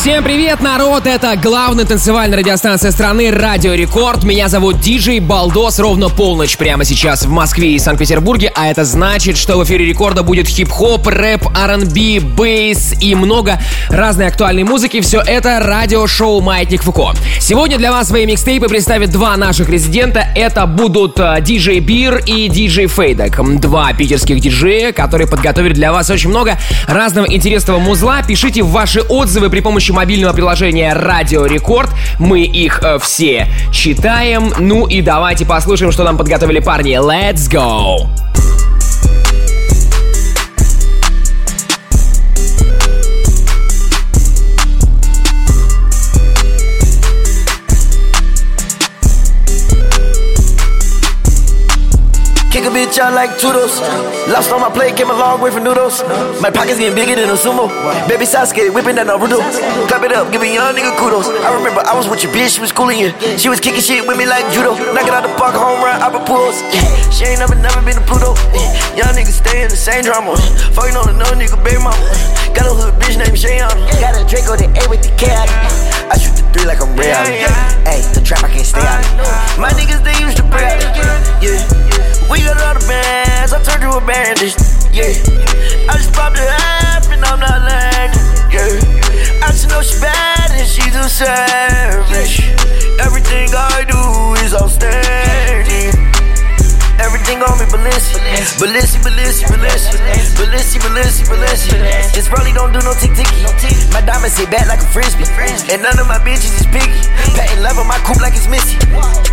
Всем привет, народ! Это главная танцевальная радиостанция страны Радио Рекорд. Меня зовут Диджей Балдос. Ровно полночь прямо сейчас в Москве и Санкт-Петербурге. А это значит, что в эфире Рекорда будет хип-хоп, рэп, R&B, бейс и много разной актуальной музыки. Все это радиошоу «Маятник Фуко». Сегодня для вас свои микстейпы представят два наших резидента. Это будут э, диджей Бир и диджей Фейдек. Два питерских диджея, которые подготовили для вас очень много разного интересного музла. Пишите ваши отзывы при помощи помощью мобильного приложения Радио Рекорд. Мы их э, все читаем. Ну и давайте послушаем, что нам подготовили парни. Let's go! Kick a bitch out like Toodles. Lost on my plate, came a long way from noodles. My pockets getting bigger than a sumo. Baby Sasuke whipping that Naruto. Clap it up, give a young nigga kudos. I remember I was with your bitch, she was cooling you. She was kicking shit with me like judo. Knocking out the park, home run, Albert Pujols. She ain't never, never been to Pluto. Young niggas stay in the same drama. Fucking on another nigga, baby mama. Got a hood bitch named Shayon. Got a Draco the A with the cat. I shoot the three like I'm real. Hey, the trap I can't stay out. of. My niggas they used to pray. Yeah. We got all the bands, I turned you a bandage, yeah. I just popped a half and I'm not landing, yeah. I just know she bad and she's a savage. Everything I do is outstanding. Everything on me, Balenci, Balenci, Balenci, Balenci, Balenci, Balenci, Balenci. It's probably don't do no tick ticky. My diamonds sit back like a frisbee, and none of my bitches is picky. Patting love on my coupe like it's Missy.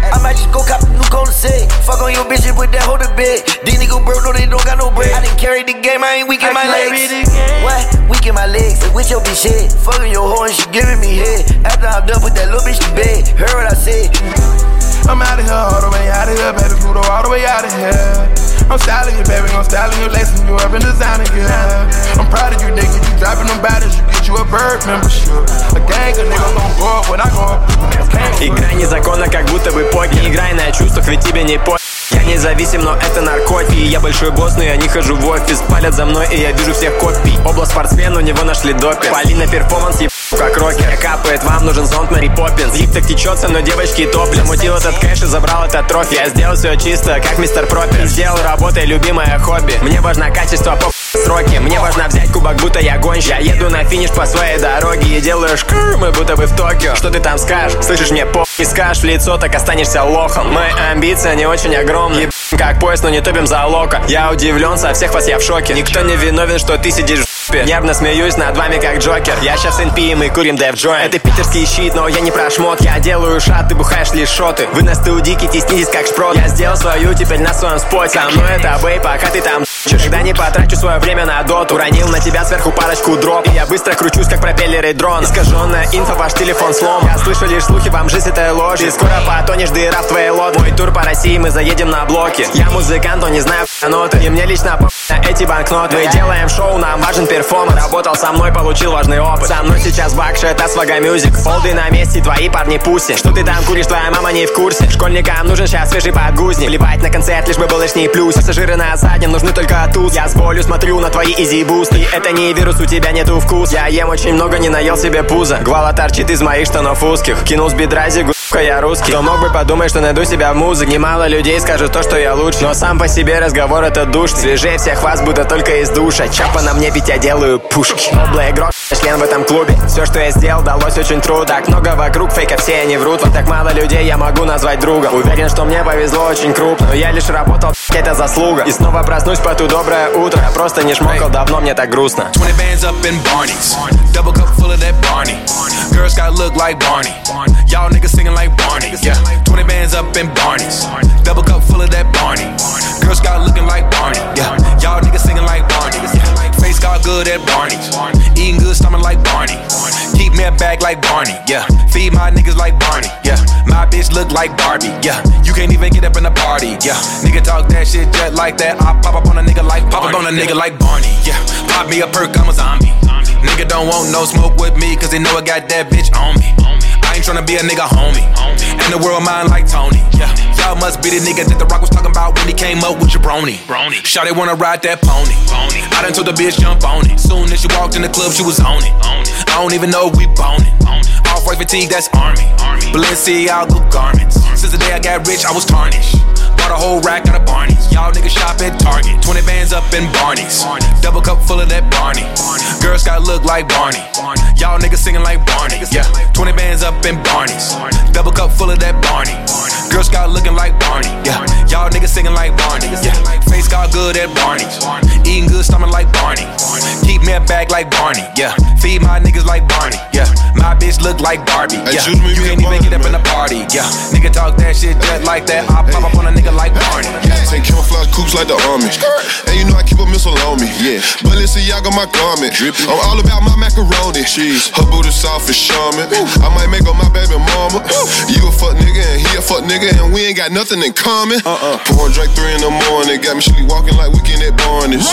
I might just go cop a new Golden State. Fuck on your bitches with that holder bed. These niggas broke, no they don't got no bread. I didn't carry the game, I ain't weak in my legs. What? Weak in my legs, and with your bitch head. Fucking your hoe and she giving me head. After I'm done, put that little bitch to bed. Heard what I said. I'm out of here, all the way out of here, baby Pluto, all the way out of here. I'm styling you, baby, I'm styling you, lacing you up and designing you. I'm proud of you, nigga. You dropping them battles, you get you a bird membership. A gang of niggas gon' go up when I go up. Играй незаконно, как будто бы покер Играй на чувствах, ведь тебе не по... Я независим, но это наркотики Я большой босс, но я не хожу в офис Палят за мной, и я вижу всех копий Обла спортсмен, у него нашли допинг Полина перформанс, еб как рокер. Капает, вам нужен зонт Мэри Поппинс. Лип так течет со мной девочки топлес Замутил этот кэш и забрал этот трофи. Я сделал все чисто, как мистер Пропер Сделал работой любимое хобби. Мне важно качество по сроки. Мне важно взять кубок, будто я гонщик. Я еду на финиш по своей дороге И делаю шкр, мы будто бы в Токио. Что ты там скажешь? Слышишь, мне по не скажешь. В лицо, так останешься лохом. Мои амбиции, они очень огромные. Как поезд, но не топим за лока Я удивлен, со всех вас я в шоке. Никто не виновен, что ты сидишь в Нервно смеюсь над вами как Джокер. Я сейчас НП, и курим Дэв Джой Это питерский щит, но я не про шмот. Я делаю шат, ты бухаешь лишь шоты. Вы на студике теснитесь как шпрот. Я сделал свою, теперь на своем споте. Со мной это бей, пока ты там Когда не потрачу свое время на доту. Уронил на тебя сверху парочку дроп И я быстро кручусь, как пропеллеры дрон. Искаженная инфа, ваш телефон слом. Я слышу лишь слухи, вам жизнь это ложь. И скоро потонешь, дыра в твоей лодке. Мой тур по России, мы заедем на блоки Я музыкант, но не знаю ноты И мне лично на эти банкноты. Мы делаем шоу, нам важен перформанс. Работал со мной, получил важный опыт. Со мной сейчас Бакша, это свага мюзик Олды на месте, твои парни пуси. Что ты там куришь, твоя мама не в курсе. Школьникам нужен сейчас свежий подгузник. Плевать на концерт, лишь бы был лишний плюс Пассажиры на заднем нужны только тут Я с болью смотрю на твои изи бусты. Это не вирус, у тебя нету вкус. Я ем очень много, не наел себе пузо. Гвала торчит из моих штанов узких. Кинул с бедра зигу я русский. Кто мог бы подумать, что найду себя в музыке? Немало людей скажут то, что я лучше. Но сам по себе разговор это душ Свежее всех вас, будто только из душа. Чапа на мне, ведь я делаю пушки. Игрок, член в этом клубе. Все, что я сделал, далось очень трудно. Так много вокруг, фейка все они врут. Вот так мало людей я могу назвать другом. Уверен, что мне повезло очень крупно Но я лишь работал, это заслуга. И снова проснусь по ту доброе утро. Я просто не шмокал, давно мне так грустно. 20 bands up in Barney's. Double cup full of that Barney. Girls got look like Barney. Y'all niggas singing like Barney Yeah, 20 bands up in Barney's. Double cup full of that Barney. Girls got looking like Barney Yeah, y'all niggas singing like Barney. Face got good at Barney's. Eating good stomach like Barney. Keep me a bag like Barney Yeah, feed my niggas like Barney Yeah, my bitch look like Barbie Yeah, you can't even get up in the party Yeah, nigga talk that shit just like that. I pop up on a nigga like Pop up on a nigga like Barney Yeah, pop me a perk, I'm a zombie. Nigga don't want no smoke with me Cause they know I got that bitch on me ain't tryna be a nigga homie And the world mine like Tony Yeah, y'all must be the nigga that the rock was talking about when he came up with your brony. Brony. Shawty wanna ride that pony. pony. I done told the bitch jump on it. Soon as she walked in the club, she was on it. On it. I don't even know if we boning. Off white fatigue, that's army. army. Balenciaga garments. Since the day I got rich, I was tarnished. Bought a whole rack out of Barney's. Y'all niggas shop at Target. 20 bands up in Barney's. Double cup full of that Barney. Girls got look like Barney. Y'all niggas singing like Barney. Yeah. 20 bands up in Barney's. Double cup full of that Barney. Girls got looking like Barney. Yeah. Y'all niggas singing like Barney. Yeah. Face got good at Barney's. Eating good stomach like Barney. Keep me a bag like Barney. Yeah. Feed my niggas like Barney. Yeah. My bitch look like Barbie. Yeah. You can't even get up in the party. Yeah. Nigga talk that shit just like that. I pop up on a nigga like Barney. Yeah. Take camouflage coops like the army. And you know I keep a missile on me. Yeah. Balenciaga my garment. Drippy. I'm all about my macaroni. Cheese. Her booty soft as shaman. I might make her my baby mama. You a fuck nigga and he a fuck nigga and we ain't got nothing in common. Uh-uh. Pouring drink three in the morning. Got me sleepwalking like weekend at Barney's.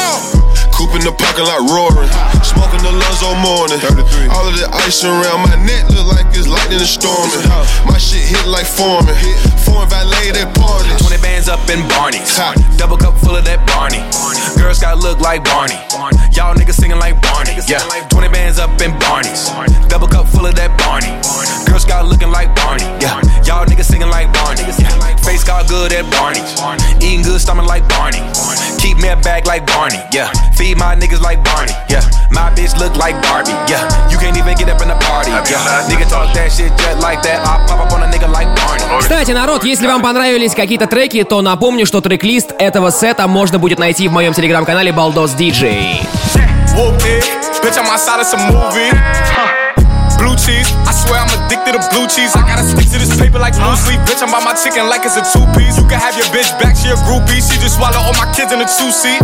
Coop in the parking lot roaring. Smoking the lungs all morning. 33. All of the ice around my neck look like it's lightning and storming. My shit hit like forming. Foreign valet that party. 20 bands up in Barney's. Double cup full of that Barney. Girls got look like Barney. Y'all niggas singing like Barney. Yeah. 20 bands up in Barney's. Double cup full of that Barney. Girls got looking like Barney. Yeah. Y'all niggas singing like Barney. Yeah. Face got good at Barney's. Eating good stomach like Barney. Keep me a bag like Barney. Yeah. Feed my niggas like Barney, yeah. My bitch look like Barbie, yeah. You can't even get up in the party, yeah. Nigga talk that shit just like that. I pop up on a nigga like Barney. Кстати, народ, если вам понравились какие-то треки, то напомню, что трек-лист этого сета можно будет найти в моем телеграм-канале Baldos DJ. Bitch, I'm outside of some movie. Blue cheese, I swear I'm addicted to blue cheese. I gotta stick to this paper like blue sleep. Bitch, I'm by my chicken like it's a two piece. You can have your bitch back, she a groupie. She just swallow all my kids in a two seat.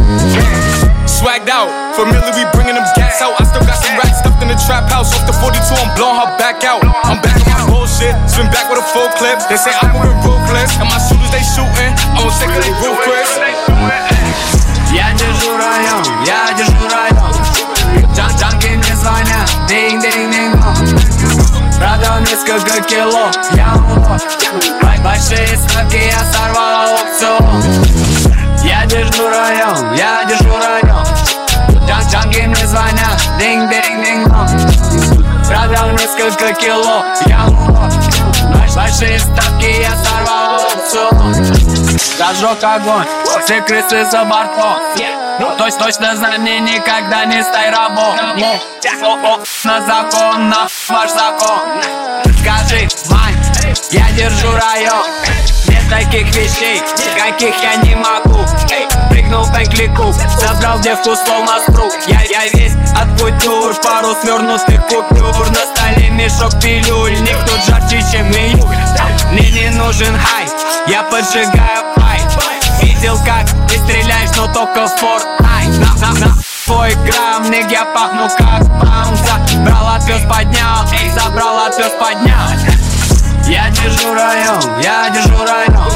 Swagged out, familiar, we bringing them gas out. I still got some racks stuffed in the trap house. Off the 42, I'm blowing her back out. I'm back on my bullshit, spin back with a full clip. They say I'm moving ruthless, and my shooters they shooting. I'm gonna take they roof, Chris. Я держу район, я держу район. Джан Джанги мне звонят, динг динг динг Продал несколько кило, я улов Несколько кило, я улов Большие ставки я сорвал аукцион Зажег огонь, все крысы за бортом то есть точно знай, мне никогда не стай рабом На закон, на ваш закон. Скажи, Вань, я держу район таких вещей, каких я не могу. Прыгнул в клику, забрал девку словно спруг я, я весь от кутюр, пару свернутых купюр. На столе мешок пилюль, никто жарче, чем июль Мне не нужен хай, я поджигаю пай. Видел, как ты стреляешь, но только в Fortnite На, на, на. Твой грамм, ник, я пахну как бамса. Брал отвез, поднял, эй, забрал отвез, поднял Я держу район, я держу район.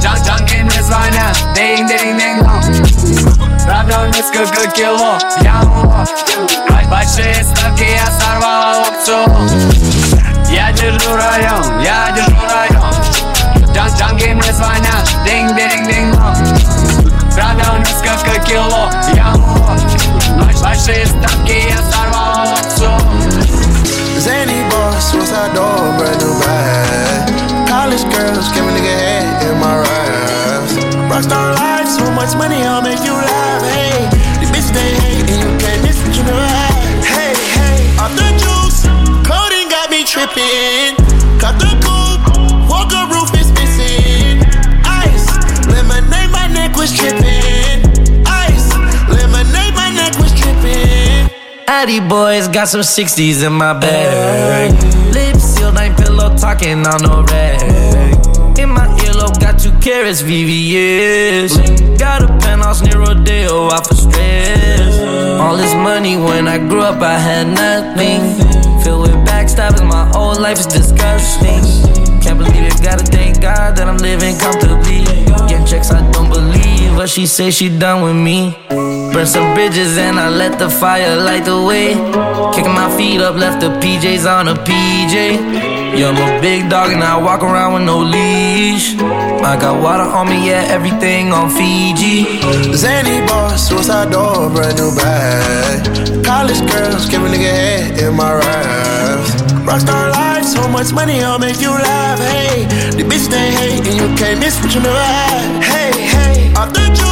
Джан Джанки мне звонят, динг динг динг Продал несколько кило, я улов Большие ставки я сорвал аукцион. Я держу район, я держу район. Джан Джанги мне звонят, динг динг динг Продал несколько кило, я улов Большие ставки я сорвал аукцион. Zany boss, suicide door, brand Rockstar life, so much money, I'll make you laugh. Hey, the bitch they hate, and you can't miss what you know. Hey, hey, off the juice, coding got me tripping. Cut the coupe, walker roof is missing. Ice, lemonade, my neck was tripping. Ice, lemonade, my neck was tripping. Addy boys got some 60s in my bag. Lips sealed, ain't pillow talking on no rag. Carrots, VVS. Got a penthouse near Rodeo, off for stress. All this money when I grew up, I had nothing. Filled with backstabbing, my whole life is disgusting. Can't believe it, gotta thank God that I'm living comfortably. Getting checks, I don't believe, but she say she done with me. Burn some bridges and I let the fire light the way. Kicking my feet up, left the PJs on a PJ. Yeah, I'm a big dog and I walk around with no leash. I got water on me, yeah, everything on Fiji. Zany boss, suicide door, brand new bag. College girls, give a nigga head in my raps. Rockstar life, so much money, I'll make you laugh. Hey, the bitch they hate, and you can't miss what you never had. Hey, hey, off the juice,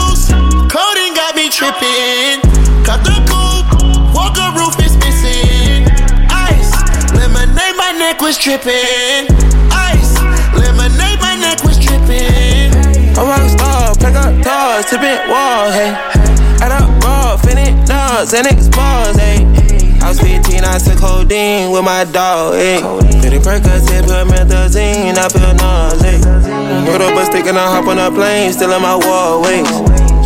neck was tripping. Ice, lemonade, my neck was tripping. I'm a rock star, pack up doors, tipping walls, hey. Add up raw, finish nuts, and expose, hey. I was 15, I took codeine with my dog, ayy. Pretty Percocet, promethazine, I feel nauseous. Put up a stick and I hop on a plane, still in my wallways.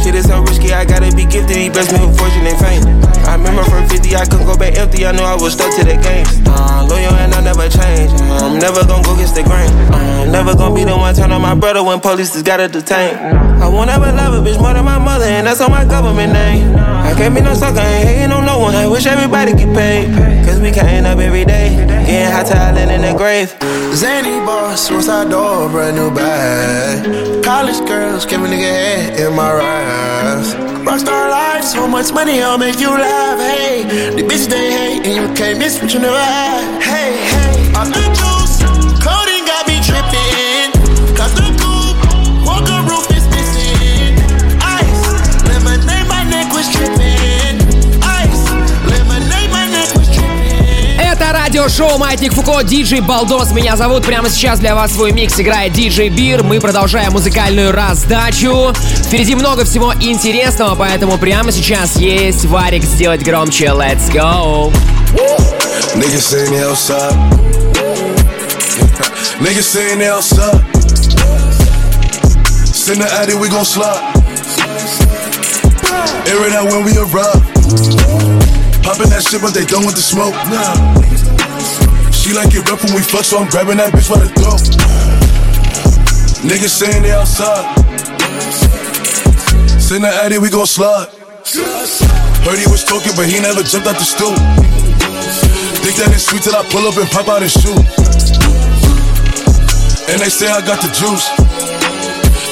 Shit is so risky, I gotta be gifted. He blessed me with fortune and fame. I remember from 50, I couldn't go back empty. I knew I was stuck to the game. Uh, loyal and I never change. Uh, I'm never gonna go against the grain. Uh, I'm never gonna be the one turn on my brother when police just gotta detain. I won't ever love a bitch more than my mother, and that's on my government name. I can't be no sucker, ain't hating on no one. I wish everybody get paid. Cause we counting up every day. Getting hot talent in the grave. Zany boss, suicide door, brand new bag. College girls, give a nigga head in my raps. Rockstar life, so much money, I'll make you laugh. Hey, the bitch they hate, and you can't miss what you never had. Hey, hey, off the радиошоу Маятник Фуко, диджей Балдос. Меня зовут. Прямо сейчас для вас свой микс играет диджей Бир. Мы продолжаем музыкальную раздачу. Впереди много всего интересного, поэтому прямо сейчас есть варик сделать громче. Let's go! Niggas saying they outside. Niggas saying they outside. Send the addy, we gon' slide. Air it out when we arrive. Poppin' that shit, but they done with the smoke. Nah. She like it rough when we fuck, so I'm grabbing that bitch by the throat. Niggas saying they outside. Send the addy, we gon' slide. Heard he was talking, but he never jumped out the stool. Think that it's sweet till I pull up and pop out his shoe. And they say I got the juice.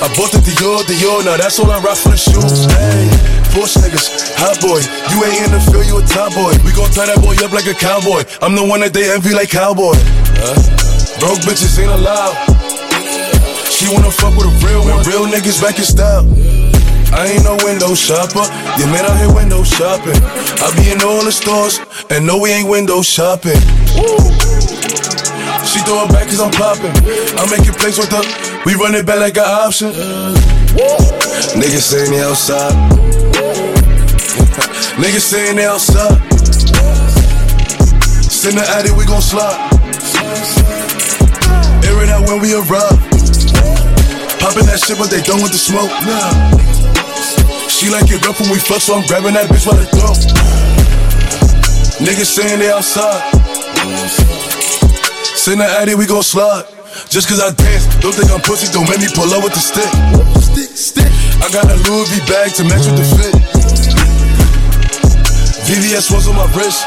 I bought the Dior, Dior, now that's all I rock for the shoes. Hey, push niggas, hot boy. You ain't in the field, you a top boy. We gon' tie that boy up like a cowboy. I'm the one that they envy like cowboy. Huh? Broke bitches ain't allowed. She wanna fuck with a real one. Real niggas back in style. I ain't no window shopper. You man out here window shopping. I be in all the stores, and no, we ain't window shopping. She throw it back cause I'm popping. I make it place with her. We run it back like an option. Niggas saying they outside. Niggas saying they outside. Send the addy, we gon' slide. Air it out when we arrive. Popping that shit, but they done with the smoke. Nah. She like it rough when we fuck, so I'm grabbing that bitch by the throat. Niggas saying they outside. Send the addy, we gon' slide. Just cause I dance, don't think I'm pussy, don't make me pull up with the stick. Stick, stick. I got a Louis V bag to match with the fit. VVS was on my wrist.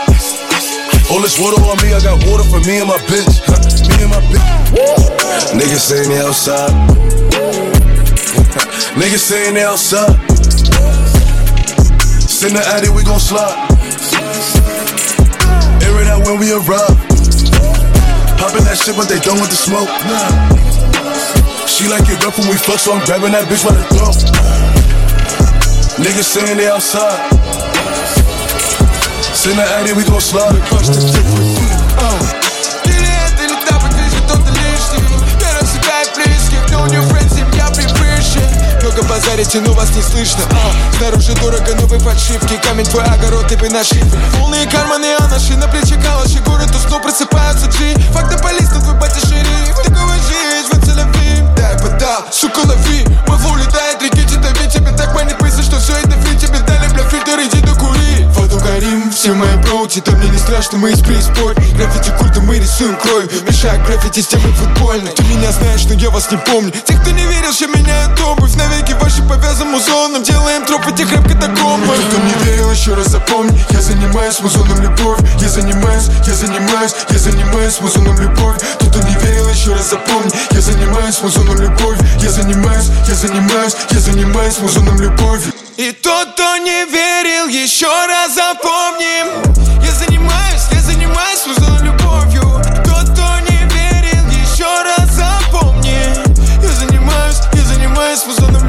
All this water on me, I got water for me and my bitch. me and my bitch. Niggas saying they outside. Niggas saying they outside. Send the addy, we gon' slide. Air it out when we arrive. Poppin' that shit, but they done with the smoke. She like it rough when we fuck, so I'm grabbing that bitch by the throat. Niggas saying they outside. Addy, we across the tip. Uh. Много базарите, но вас не слышно а, Снаружи дорого, новые подшивки Камень твой огород, ты бы нашли Полные карманы, а наши на плече калаши Город уснул, просыпаются джи Факты полиз, на твой батя шериф Такого жизнь, вот целовим Дай подал, сука, лови Мой улетает, реки граффити Да мне не страшно, мы из преисподней Граффити культа мы рисуем кровью Мешая граффити с темой футбольной Ты меня знаешь, но я вас не помню. Те, кто не верил, что меняют обувь Навеки ваши повязан музоном Делаем троп этих рэп-катакомбов Кто не верил, еще раз запомни Я занимаюсь музоном любовь Я занимаюсь, я занимаюсь, я занимаюсь музоном любовь Тот, кто не верил, еще раз запомни Я занимаюсь музоном любовь Я занимаюсь, я занимаюсь, я занимаюсь музоном любовью И тот, кто не верил, еще раз запомни Я занимаюсь, я занимаюсь музоном любовью. Тот, кто не верил, еще раз запомни Я занимаюсь, я занимаюсь музоном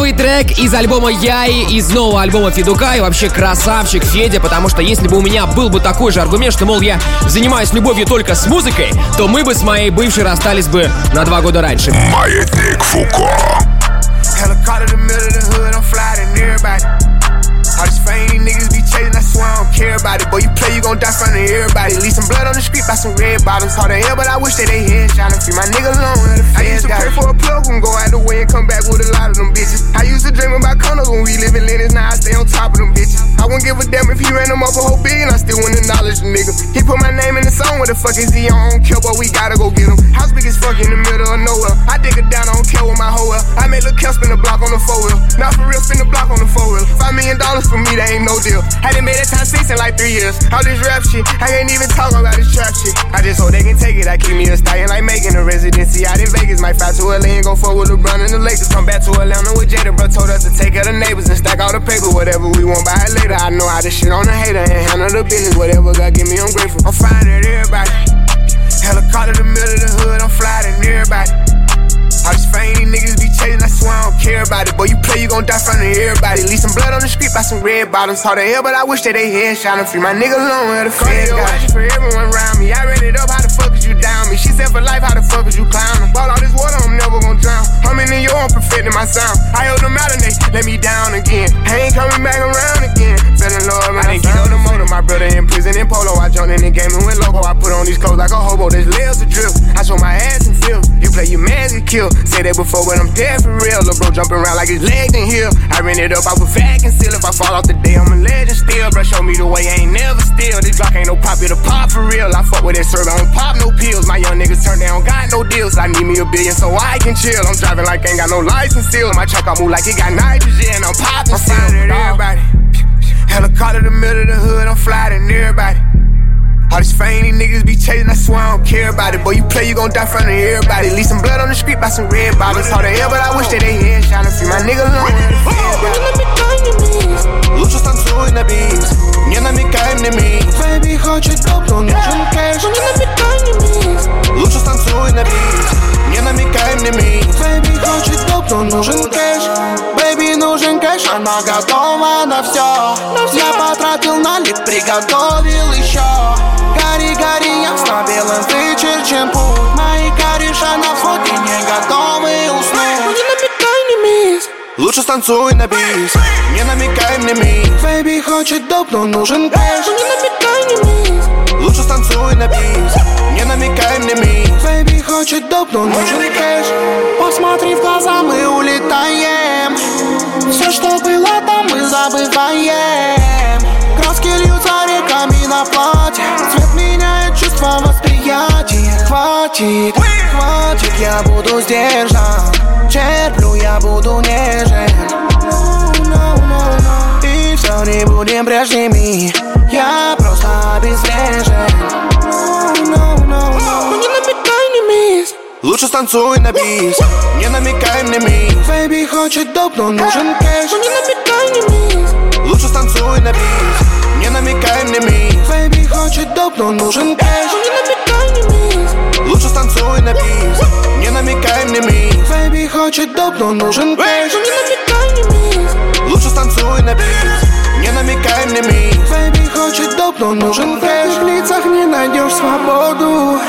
новый трек из альбома Яи, из нового альбома Федука и вообще красавчик Федя, потому что если бы у меня был бы такой же аргумент, что, мол, я занимаюсь любовью только с музыкой, то мы бы с моей бывшей расстались бы на два года раньше. Маятник Фуко. Swear I don't care about it. Boy, you play, you gon' die front of everybody. Leave some blood on the street by some red bottoms. Hard to hell, but I wish that they headshot and free my nigga alone. the I used to pray for a plug and go out the way and come back with a lot of them bitches. I used to dream about condos when we live in Lenox, now I stay on top of them bitches. I wouldn't give a damn if he ran them up a whole billion, I still wouldn't acknowledge the nigga. He put my name in the song, what the fuck is he on? I don't care, but we gotta go get him. House big as fuck in the middle of nowhere. I dig it down, I don't care with my hoe well. I made Lil' Kel spin the block on the four wheel. Not for real, spin the block on the four wheel. Five million dollars for me, that ain't no deal. Hadn't made it time six in like three years. All this rap shit, I can't even talk about this trap shit. I just hope they can take it. I keep me a stallion like making a residency out in Vegas. Might fly to LA and go forward with LeBron and the Lakers. Come back to Atlanta with Jada, bro. Told us to take of the neighbors and stack all the paper. Whatever we want, buy it later. I know how to shit on the hater and handle the business. Whatever God give me, I'm grateful. I'm fine at everybody. Helicopter the middle of the hood, I'm flying everybody. All this fame, these niggas be chasing, I swear I don't care about it. Boy, you play, you gon' die front of everybody. Leave some blood on the street by some red bottoms. Hard to hell, but I wish that they headshot and free my nigga alone where the feds got it. for everyone around me. I ran it up, how the fuck you down me? She said for life, how the fuck is you clowning? Ball all this water, I'm never gon' drown. I'm in your I'm perfecting my sound. I held them out and they let me down again. I ain't coming back around again. Fell in love, man. I didn't get up the motor. My brother in prison in polo. I jumped in the game and went loco. I put on these clothes like a hobo. There's layers of drill. I show my ass and feel. You play your man get kill. Said that before, but I'm dead for real. Lil' bro jumping around like his legs in here. I ran it up, I was vac and seal. If I fall off the day, I'm a legend still. Bro, show me the way, I ain't never still. This Glock ain't no pop, it a pop for real. I fuck with that serve, I don't pop no pills. My young niggas turn down, got no deals. I need me a billion so I can chill. I'm driving like ain't got no license still. My truck, I move like it got nitrogen. I'm popping still. everybody. Helicopter in the middle of the hood, I'm flying everybody. All this fame, these niggas be chasing, I swear I don't care about it. Boy, you play, you gon' die in front of everybody. Leave some blood on the street by some red bottles. Hard to hell, but I wish that they headshot and free my nigga alone. Лучше станцуй на бис, не намекай мне мисс Бэйби хочет доп, но нужен кэш Не намекай мне мисс Лучше станцуй на бис, не намекай мне мисс Бэйби хочет доп, но нужен кэш? Бэйби нужен кэш, она готова на все Я потратил налик, приготовил еще Гори, гори, ясно белым вычерчен путь. Мои кореша на фото не готовы Лучше станцуй на бис, не намекай мне мисс. Бэйби хочет доп, но нужен кэш Не намекай мне мисс. Лучше станцуй на бис, не намекай мне мисс. Бэйби хочет доп, но нужен кэш Посмотри в глаза, мы улетаем. Все, что было там, мы забываем. Краски льются реками на платье. Цвет меняет чувство восприятия. Хватит, хватит, я буду сдержан Черплю, я буду нежен. И все не будем прежними Я просто обезврежен. Не намекай, не мисс. Лучше станцуй на бис Не намекай мне мисс. Бэйби хочет доп, но нужен кэш. Не намекай, не мисс. Лучше станцуй на бис Не намекай мне мисс. Бэйби хочет доп, но нужен кэш. Не намекай, не мисс. Лучше станцуй на бис Не намекай мне мисс. Бэйби хочет доп, но нужен кэш Не намекай, не мисс. Лучше станцуй на бис. Не намекай мне мисс. Бэйби хочет доп, но нужен кэш В лицах не найдешь свободу.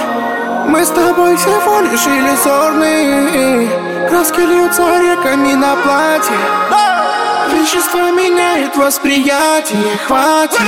Мы с тобой всего лишь иллюзорные Краски льются реками на платье. Вещество меняет восприятие. Хватит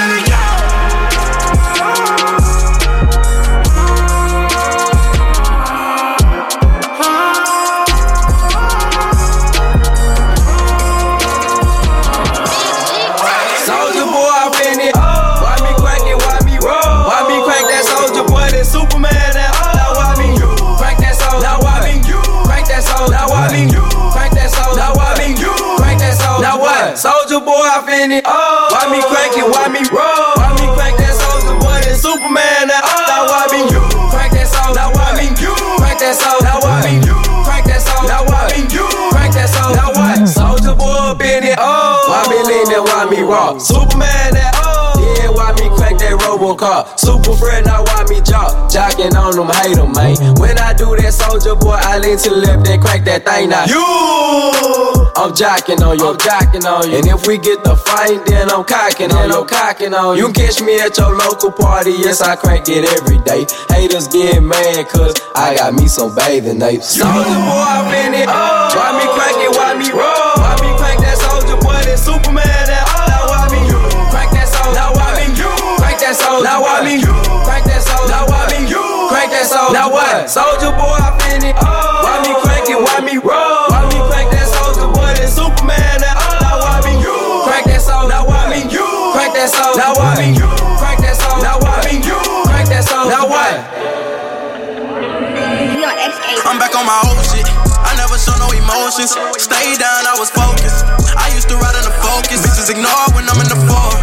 crank it, why me roll? Why me crank that Soulja Boy, that Superman? Now, now why me you crank that soldier? Now why me you crank that soldier? Now why me you crank that soldier? Now why me you crank that soldier? Now what? Soulja Boy up in it, oh. Why me lean that? Why me raw? Superman that oh. Me that Robocop? Super friend, now why me jock? Jocking on them, hate them, man. When I do that Soulja Boy, I lean to the left and crack that thing now. You, I'm jocking on you, I'm jocking on you. And if we get the fight, then I'm cocking on you, I'm cocking on you. You catch me at your local party, yes, I crank it every day. Haters get mad, cause I got me some bathing apes. Soulja Boy, I'm in it. Why me crank it, why me roll? Why me crank that Soulja Boy, that Superman, that soldier? Now why me you crank that soldier? Now why me you crank that soldier? Now what? Soulja Boy, I'm in it. Why me crank it, why me roll? Why me crank that Soulja Boy, that Superman, that Now why me you crank that soldier? Now why me you crank that soldier? Now why me you crank that soldier? Now why me crank that soldier? Now what? I'm back on my old shit. I never show no emotions. Stay down, I was focused. I used to ride in the focus. Bitches ignore when I'm in the four.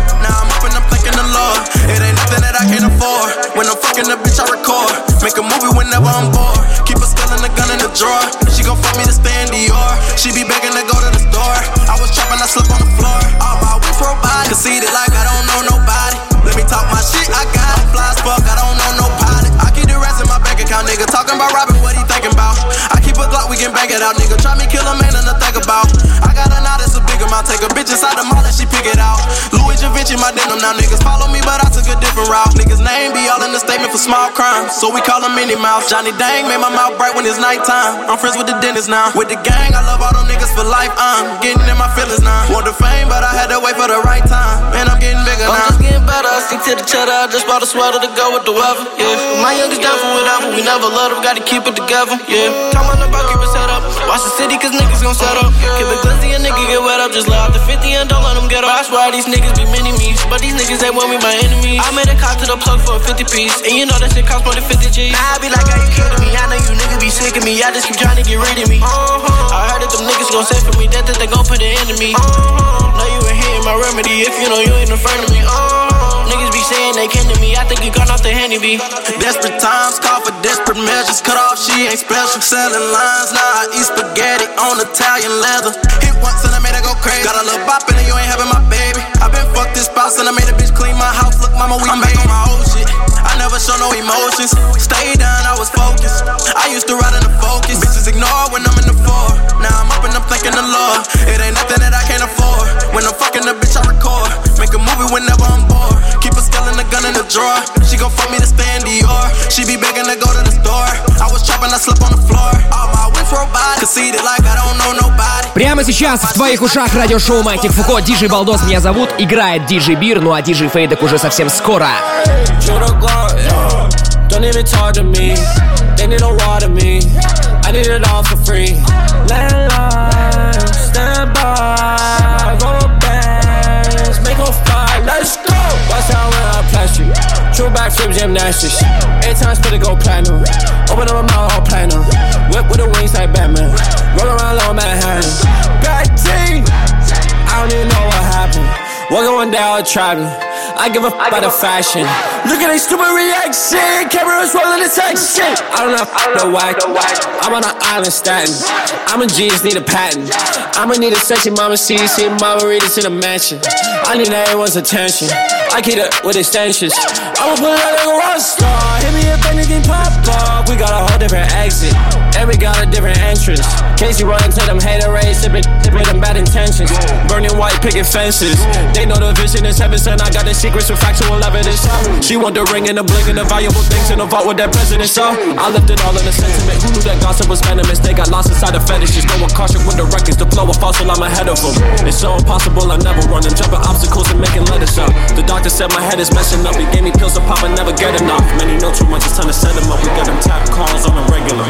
I can't afford. When I'm fucking the bitch, I record. Make a movie whenever I'm bored. Keep a skull and a gun in the drawer. She gon' fuck me to stay in Dior. She be begging to go to the store. I was trapping, I slept on the floor. All my whips robotic. Conceited like I don't know nobody. Let me talk my shit, I got it. Fly as fuck, I don't know no pilot. I keep the rest in my bank account, nigga. Talking about robbing, what he thinking about? I keep a Glock, we can bang it out, nigga. Try me, kill a man, and think about. I got a knot, it's a big amount. Take a bitch inside the mall and she pick it out. Louis Givenchy, my denim. Now niggas follow me, but I took a different route. Niggas name be all in the statement for small crimes, so we call him Minnie Mouse. Johnny Dang made my mouth bright when it's nighttime. I'm friends with the dentist now. With the gang, I love all them niggas for life. I'm getting in my feelings now. Want the fame, but I had to wait for the right time. And I'm getting bigger now. I'm just getting better, I stick to the cheddar. I just bought a sweater to go with the weather. Yeah, my youngest down for whatever. We never let them, gotta keep it together. Yeah, come on about keep it set up. Watch the city, cause niggas gon' set up. Keep it glizzy, a nigga get wet up. Just let out the 50 and don't let them get up. I swear these niggas be mini me. But these niggas, they want me my enemies. I made a cop to the plug for a 50 piece. And you know that shit cost more than 50 G's. Now I be like, are you kidding me? I know you niggas be sick of me. I just keep trying to get rid of me. Uh-huh. I heard that them niggas gon' say for me. That that they gon' put it into me. Uh-huh. Know you ain't hitting my remedy. If you know you ain't in front of me. Uh-huh. Be they kin to me. I think you gone off the handy B. Desperate times call for desperate measures. Cut off, she ain't special. Selling lines, now I eat spaghetti on Italian leather. Hit once and I made her go crazy. Got a little bop it, you ain't having my baby. I been fucked this spouse and I made a bitch clean my house. Look, mama, we I'm back on my old shit. I never show no emotions. Stay down, I was focused. I used to ride in the focus. Bitches ignore when I'm in the four. Now I'm up and I'm thanking the Lord. It ain't drawer. She gon' fuck me to in Dior. She be begging to go to the store. I was trapping, I slept on the floor. All my whips robotic. Conceited like I don't know nobody. Прямо сейчас в твоих ушах радиошоу Майтик Фуко, Диджей Балдос меня зовут, играет Диджей Бир, ну а Диджей Фейдек уже совсем скоро. Don't even talk to me. They need a water me. I need it all for free. Landline, Backflip gymnastics. Eight times for the go platinum. Open up my mouth all platinum. Whip with the wings like Batman. Roll around low Manhattan. Bad team. I don't even know what happened. Day, I'll try me. I give a f about the fashion. Look at they stupid reaction. Cameras rolling the section. I don't know the whack. I'm on an island statin. I'm a genius, need a patent. I'ma need a section, mama see mama read it in the mansion. I need everyone's attention. I keep it with extensions. I'ma put it out like a rock star. Hit me if anything pop up. We got a whole different exit. And we got a different entrance. Casey run into them hater rays, sipping, sipping them bad intentions. Burning white picket fences. They know the vision is heaven sent. I got the secrets with factual evidence. She want the ring and the bling and the valuable things in the vault with that president. So I left it all in the sentiment. Who knew that gossip was venomous? They got lost inside the fetishes. No one caution with the records. The flow of fossil, I'm ahead of them. It's so impossible, I never run and jumping obstacles and making letters up. The doctor said my head is messing up. He gave me pills to pop, I never get enough. Many know too much, it's time to set them up. We got them tap calls on the regular.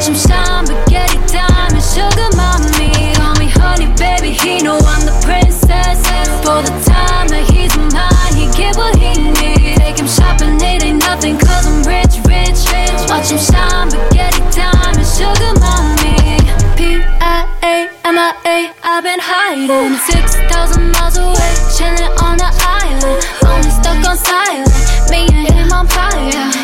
Watch him shine, spaghetti diamond, sugar mommy. Call me honey, baby, he know I'm the princess. For the time that he's mine, he get what he needs. Take him shopping, it ain't nothing, cause I'm rich, rich, rich. Watch him shine, spaghetti diamond, sugar mommy. P-I-A-M-I-A, I've been hiding. 6,000 miles away, chilling on the island. Only stuck on silent, me and him on fire.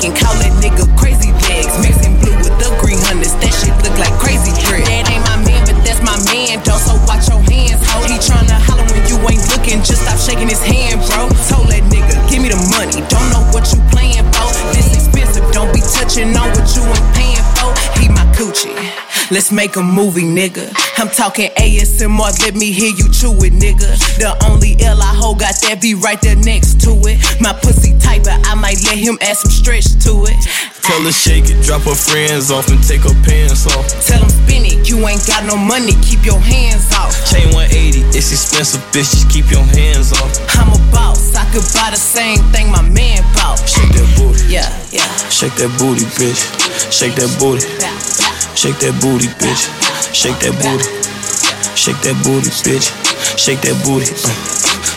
Now Let's make a movie, nigga. I'm talking ASMR, let me hear you chew it, nigga. The only L I hold got that be right there next to it. My pussy tight, but I might let him add some stretch to it. Tell her shake it, drop her friends off and take her pants off. Tell him spin it, you ain't got no money, keep your hands off. Chain 180, it's expensive, bitch, just keep your hands off. I'm a boss, I could buy the same thing my man bought. Shake that booty. Yeah, yeah. Shake that booty, bitch. Shake that booty. Shake that booty, bitch. Shake that booty. Shake that booty, bitch. Shake that booty.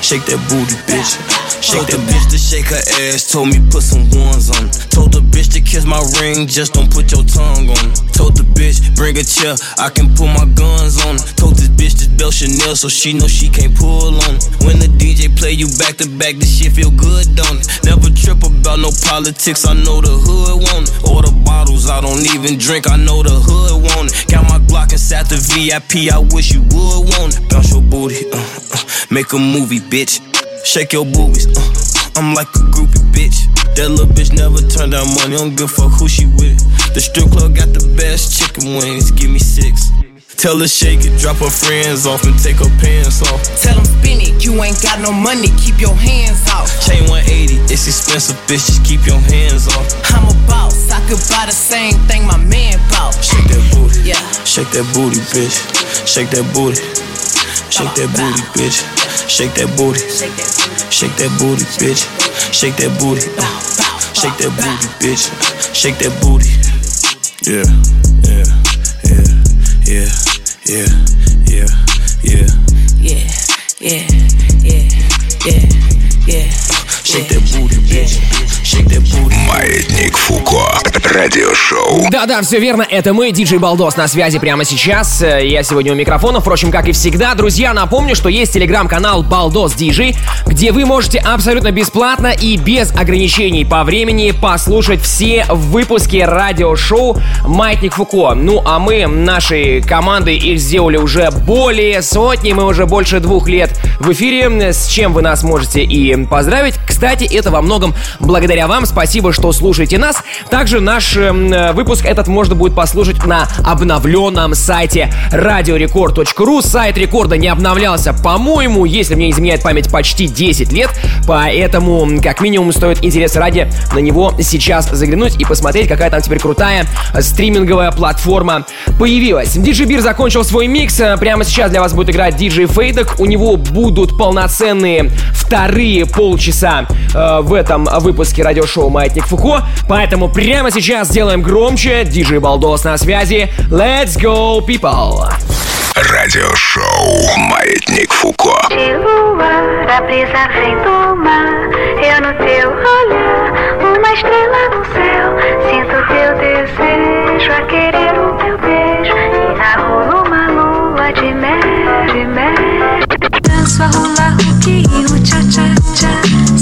Shake that booty, bitch. Shake that bitch to shake her ass. Told me put some ones on. Told the bitch to kiss my ring, just don't put your tongue on. Told the bitch bring a chair, I can put my guns on. Told this bitch this belt Chanel, so she know she can't pull on. When the DJ play you back to back, this shit feel good, don't it? Never trip about no politics, I know the hood want it. All the bottles, I don't even drink, I know the hood want it. Got my Glock inside the VIP, I wish you would want it. Bounce your booty, uh, uh, make a movie, bitch. Shake your boobies, uh, I'm like a groupie, bitch. That little bitch never turned down money, don't give a fuck who she with. The strip club got the best chicken wings, give me six. Tell her shake it, drop her friends off and take her pants off. Tell him spin it, you ain't got no money, keep your hands off. Chain 180, it's expensive, bitch, just keep your hands off. I'm a boss, I could buy the same thing my man bought. Shake that booty, yeah. Shake that booty, bitch. Shake that booty. Shake that booty, bitch. Shake that booty. Shake that booty, bitch. Shake that booty. Uh. Shake that booty, bitch. Shake that booty. Yeah, yeah, yeah, yeah, yeah, yeah, yeah. Yeah, yeah, yeah, yeah, yeah. Shake that booty, bitch. Маятник Фуко. Радиошоу. Да-да, все верно, это мы, диджей Балдос, на связи прямо сейчас. Э, Я сегодня у микрофона, впрочем, как и всегда. Друзья, напомню, что есть телеграм-канал Балдос Диджей, где вы можете абсолютно бесплатно и без ограничений по времени послушать все выпуски радиошоу «Маятник Фуко». Ну, а мы, нашей командой, их сделали уже более сотни, мы уже больше двух лет в эфире, с чем вы нас можете и поздравить. Кстати, это во многом благодаря вам. Спасибо, что слушаете нас. Также наш э, выпуск этот можно будет послушать на обновленном сайте radiorecord.ru. Сайт рекорда не обновлялся, по-моему, если мне изменяет память, почти 10 лет. Поэтому, как минимум, стоит интерес ради на него сейчас заглянуть и посмотреть, какая там теперь крутая стриминговая платформа появилась. Диджей Бир закончил свой микс. Прямо сейчас для вас будет играть диджей Фейдок. У него будут полноценные вторые полчаса э, в этом выпуске радиошоу «Маятник Фуко». Поэтому прямо сейчас сделаем громче. Диджей Балдос на связи. Let's go, people! Радиошоу Маятник Фуко. De lua, a brisa vem do mar. Eu no teu olhar, uma estrela no céu. Sinto teu desejo a querer o teu beijo. E narro numa lua de mel, de mel. Danço a rolar o que o tcha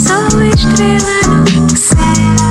Sou estrela no céu.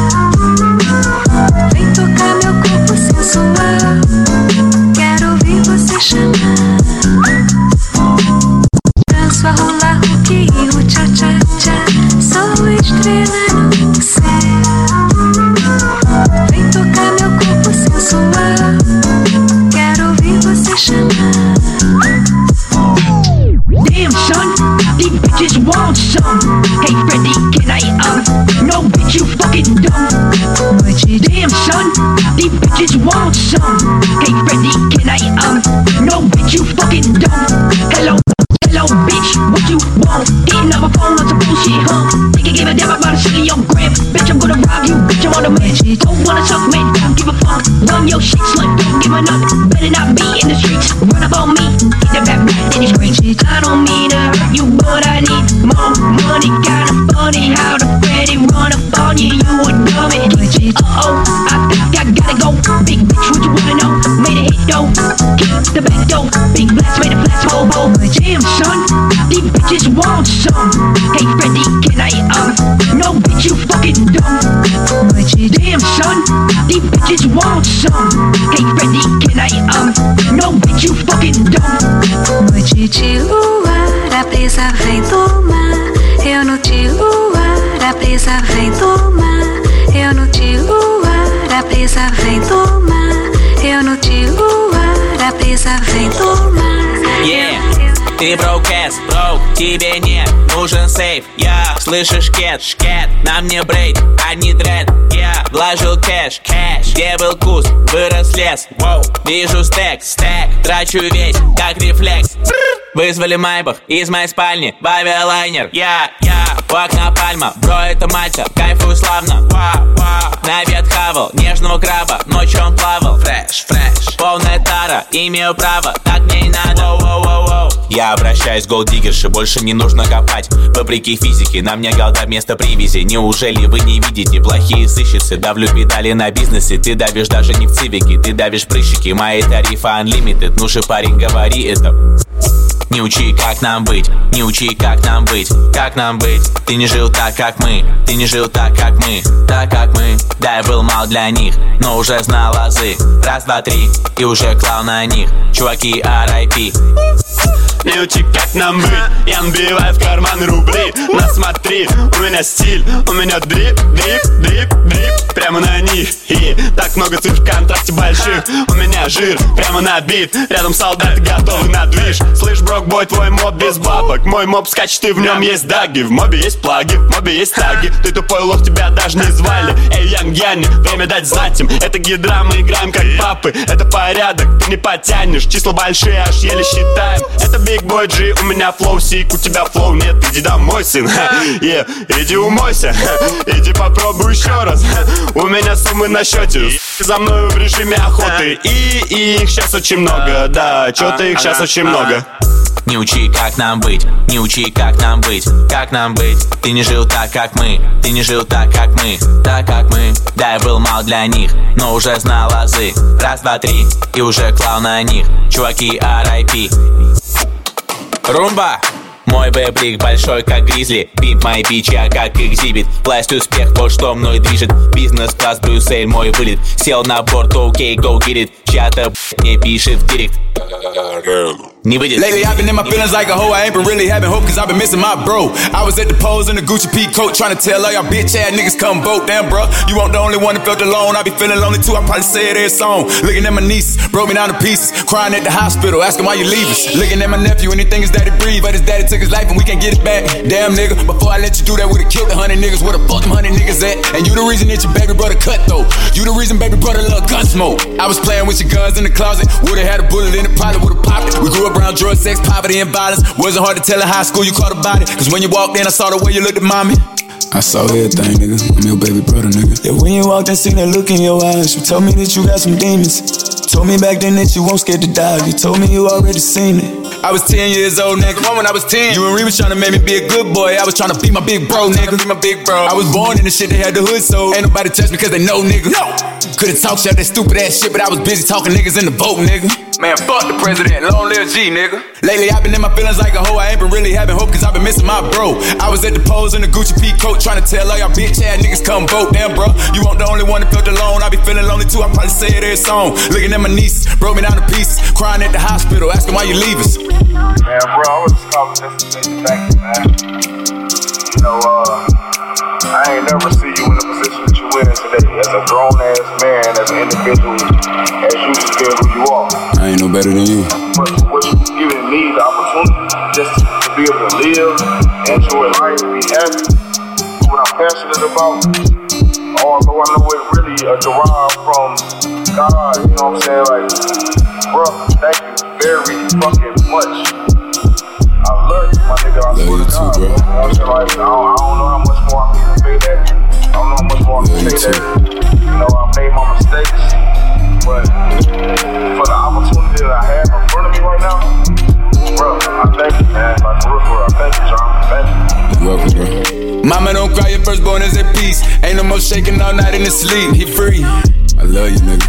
Слышишь кет, шкет, на мне брейд, а не дред. Я вложил кэш, кэш, где был кус, вырос лес. Воу, вижу стек, стек, трачу весь, как рефлекс. Вызвали майбах из моей спальни. В авиалайнер Я, я, у окна пальма, бро это мальта, кайфую славно. На обед хавал нежного краба, ночью он плавал. Фреш, фреш, полная тара, имею право, так мне и надо. Я обращаюсь к голдигерше, больше не нужно копать. Вопреки физике, на мне голда вместо привязи. Неужели вы не видите плохие сыщицы? Давлю педали на бизнесе, ты давишь даже не в цивике Ты давишь прыщики, мои тарифы unlimited. Ну же, парень, говори это не учи, как нам быть, не учи, как нам быть, как нам быть? Ты не жил так, как мы, ты не жил так, как мы, так, как мы. Да, я был мал для них, но уже знал азы. Раз, два, три, и уже клал на них. Чуваки, RIP Не как нам быть Я набиваю в карман рубли. Насмотри, у меня стиль У меня дрип, дрип, дрип, дрип. Прямо на них. И так много цифр в контрасте больших. У меня жир прямо набит Рядом солдаты готовы на движ. Слышь, брок, бой, твой моб без бабок. Мой моб скачет и в нем есть даги. В мобе есть плаги, в мобе есть таги. Ты тупой лох, тебя даже не звали. Эй, Янг Янни, время дать знать им Это гидра, мы играем как папы. Это порядок, ты не потянешь. Числа большие, аж еле считаем. Это Big Boy G, у меня флоу сик, у тебя флоу нет Иди домой, сын, yeah. иди умойся Иди попробуй еще раз. У меня суммы на счете За мной в режиме охоты. И, и их сейчас очень много, да. Чё-то их сейчас очень много. Не учи, как нам быть, не учи, как нам быть, как нам быть. Ты не жил так, как мы, ты не жил так, как мы, так, как мы. Да, я был мал для них, но уже знал азы. Раз, два, три, и уже клал на них. Чуваки, RIP Румба! Мой бэблик большой, как гризли. Пимп мои бичи, а как экзибит. Власть успех, вот что мной движет. Бизнес-класс, Брюссель, мой вылет. Сел на борт, окей, go get it чата, не пишет в директ. Не выйдет. Lately I've been in my feelings like a hoe. I ain't been really having hope cause I've been missing my bro. I was at the polls in the Gucci peacoat trying to tell all y'all bitch ass niggas come vote. Damn, bro, you weren't the only one that felt alone. I be feeling lonely too. I probably said every song. Looking at my niece, broke me down to pieces. Crying at the hospital, asking why you leave us. Looking at my nephew, anything he his daddy breathe, but his daddy took his life and we can't get it back. Damn, nigga, before I let you do that, would've killed a hundred niggas. Where the fuck them hundred niggas at? And you the reason that your baby brother cut though. You the reason baby brother love gun smoke. I was playing with guns in the closet. Would've had a bullet in it, probably would've popped it. We grew up around drug, sex, poverty, and violence. Wasn't hard to tell in high school you caught a body. Cause when you walked in, I saw the way you looked at mommy. I saw everything, nigga. I'm your baby brother, nigga. Yeah, when you walked in, seen that look in your eyes. You told me that you got some demons. Told me back then that you won't scared to die. You told me you already seen it. I was 10 years old, nigga. Come on, When I was 10, you and Ree was trying to make me be a good boy. I was trying to be my big bro, nigga. Be my big bro. I was born in the shit that had the hood, so ain't nobody touch me cause they know, nigga. No! Couldn't talk shit, that stupid ass shit, but I was busy talking niggas in the vote, nigga. Man, fuck the president, long live G, nigga. Lately, I've been in my feelings like a hoe. I ain't been really having hope cause I've been missing my bro. I was at the pose in the Gucci peacoat trying to tell all y'all bitch ass niggas come vote. Damn, bro, you weren't the only one that felt alone. I be feeling lonely too. I probably say it every song. Looking at my nieces, broke me down to pieces. Crying at the hospital, asking why you leave us. Man, bro, I was just calling just to say thank you, man. You know, uh, I ain't never see you in the position that you in today. As a grown ass man, as an individual, as you just being who you are. I ain't no better than you. But what you giving me the opportunity just to be able to live, enjoy life, be happy, what I'm passionate about. Although I know it really uh, derived from God, you know what I'm saying? Like, bro, thank you very fucking much. More shaking all night in the sleep. He free. I love you, nigga.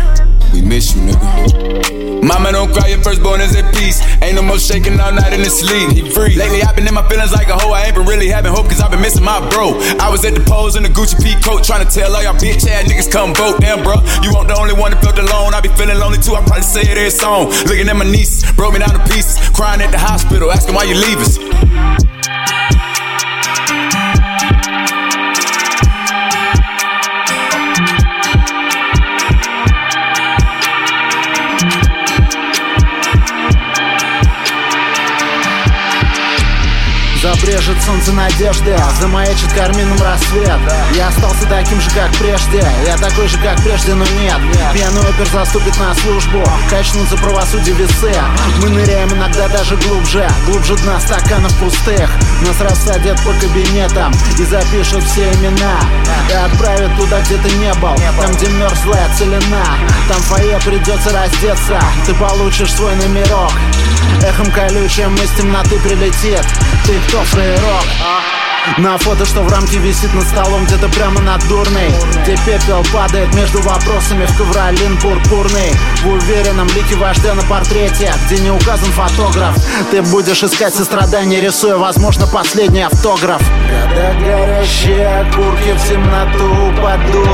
We miss you, nigga. Mama don't cry, your firstborn is at peace. Ain't no more shaking all night in the sleep. He free. Lately, I've been in my feelings like a hoe. I ain't been really having hope, cause I've been missing my bro. I was at the polls in the Gucci peacoat, trying to tell all y'all bitch ass niggas come vote. Damn, bro. You won't the only one that felt alone. I be feeling lonely too. I probably say it every song. Looking at my nieces, broke me down to pieces. Crying at the hospital, asking why you leave us. Солнце надежды, замаячит кармином рассвет. Я остался таким же, как прежде, я такой же, как прежде, но нет. Пьяный опер заступит на службу, качнутся правосудие весы. Мы ныряем иногда даже глубже, глубже дна стаканов пустых. Нас рассадят по кабинетам и запишут все имена. И отправят туда, где ты не был, там, где мерзлая целина. Там фойе придется раздеться, ты получишь свой номерок Эхом колючим из темноты прилетит. Ты кто, фрейрок? На фото, что в рамке висит над столом Где-то прямо над дурной. Где пепел падает между вопросами В ковролин пурпурный. В уверенном лике вождя на портрете Где не указан фотограф. Ты будешь искать сострадание Рисуя, возможно, последний автограф. Когда горящие окурки в темноту упадут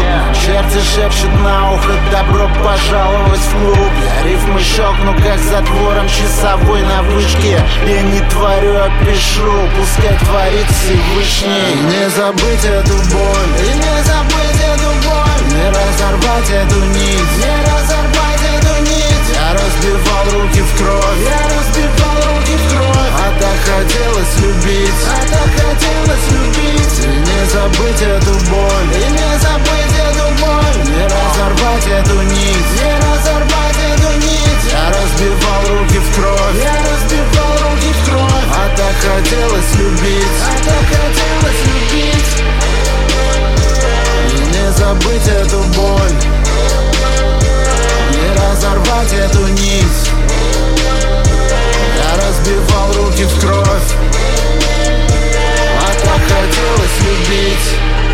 Я рифмы щелкну, как затвором Часовой на вышке. Я не творю, а пишу Пускай творит Всевышний. Не забыть эту боль И не забыть эту боль. Не разорвать эту нить Не разорвать эту нить. Я разбивал руки в кровь Я разбивал руки в кровь. А так хотелось любить А так хотелось любить. И не забыть эту боль И не забыть эту боль. Не разорвать эту нить Не разорвать разбивал руки в кровь. Я разбивал руки в кровь. А так хотелось любить. А так хотелось любить. И не забыть эту боль. Не разорвать эту нить. Я разбивал руки в кровь. А так хотелось любить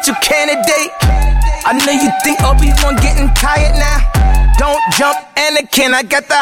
presidential candidate. I know you think Obi-Wan getting tired now. Don't jump, Anakin, I got the